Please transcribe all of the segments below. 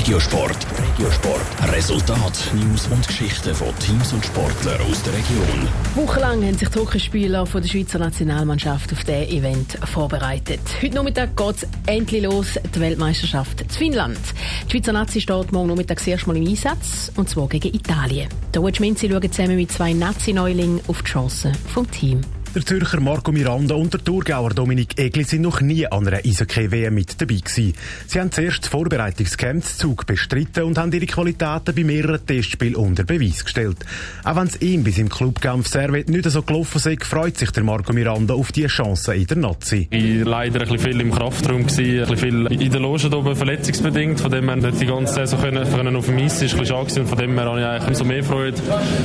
Regiosport. Regiosport. Resultat, News und Geschichten von Teams und Sportlern aus der Region. Wochenlang haben sich die Hockeyspieler von der Schweizer Nationalmannschaft auf dieses Event vorbereitet. Heute Nachmittag geht es endlich los, die Weltmeisterschaft in Finnland. Die Schweizer Nazi steht morgen Nachmittag das Mal im Einsatz, und zwar gegen Italien. Der Schminzi schaut zusammen mit zwei Nazi-Neulingen auf die Chancen vom Team. Der Zürcher Marco Miranda und der Thurgauer Dominik Egli sind noch nie an einer Eishockey-WM mit dabei gewesen. Sie haben zuerst das Vorbereitungscamp Zug bestritten und haben ihre Qualitäten bei mehreren Testspielen unter Beweis gestellt. Auch wenn es ihm bis im Clubkampf Servet nicht so gelaufen ist, freut sich der Marco Miranda auf die Chance in der Nazi. Ich war leider ein bisschen viel im Kraftraum, ein bisschen viel in der Loge oben verletzungsbedingt, von dem her nicht die ganze Saison können, können auf dem Eis ist ein bisschen schade und von dem her habe ich eigentlich umso mehr Freude.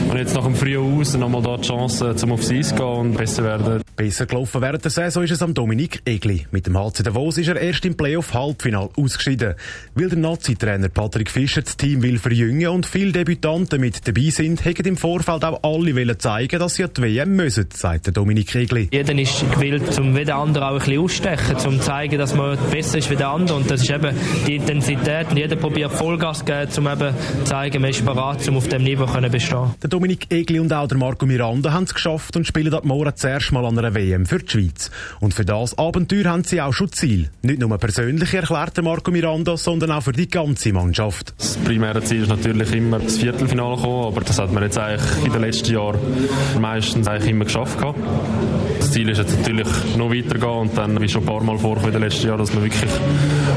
Und jetzt nach dem Frühen aus nochmal da die Chance, zum aufs Eis zu gehen und besser werden. Besser gelaufen während der Saison ist es am Dominik Egli. Mit dem HC Davos ist er erst im Playoff-Halbfinal ausgeschieden. Weil der Nazi-Trainer Patrick Fischer das Team will verjüngen und viele Debütanten mit dabei sind, hätten im Vorfeld auch alle wollen zeigen, dass sie an die WM müssen, sagt der Dominik Egli. Jeder ist gewillt, um wie der andere auch ein bisschen ausstechen, um zu zeigen, dass man besser ist wie der andere. Und das ist eben die Intensität. Und jeder probiert Vollgas zu geben, um eben zu zeigen, man ist bereit, um auf dem Niveau zu bestehen. Der Dominik Egli und auch der Marco Miranda haben es geschafft und spielen ab morgen zuerst mal an einer WM für die Schweiz. Und für das Abenteuer haben sie auch schon Ziel. Nicht nur persönlich erklärt Marco Miranda, sondern auch für die ganze Mannschaft. Das primäre Ziel ist natürlich immer das Viertelfinale kommen, aber das hat man jetzt eigentlich in den letzten Jahren meistens eigentlich immer geschafft. Das Ziel ist jetzt natürlich noch weitergehen und dann, wie schon ein paar Mal vorgekommen in den letzten Jahren, dass man wirklich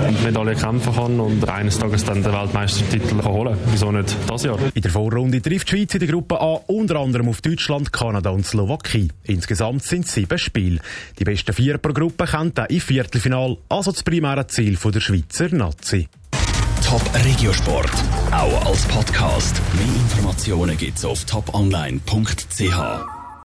um die Medaille kämpfen kann und eines Tages dann den Weltmeistertitel holen kann. Wieso nicht das Jahr? In der Vorrunde trifft die Schweiz in der Gruppe A unter anderem auf Deutschland, Kanada und Slowakei. Insgesamt sind es sieben Spiele. Die besten vier pro Gruppe kommen dann im Viertelfinal, also das primäre Ziel der Schweizer Nazi. Top Regiosport, auch als Podcast. Mehr Informationen gibt's auf toponline.ch.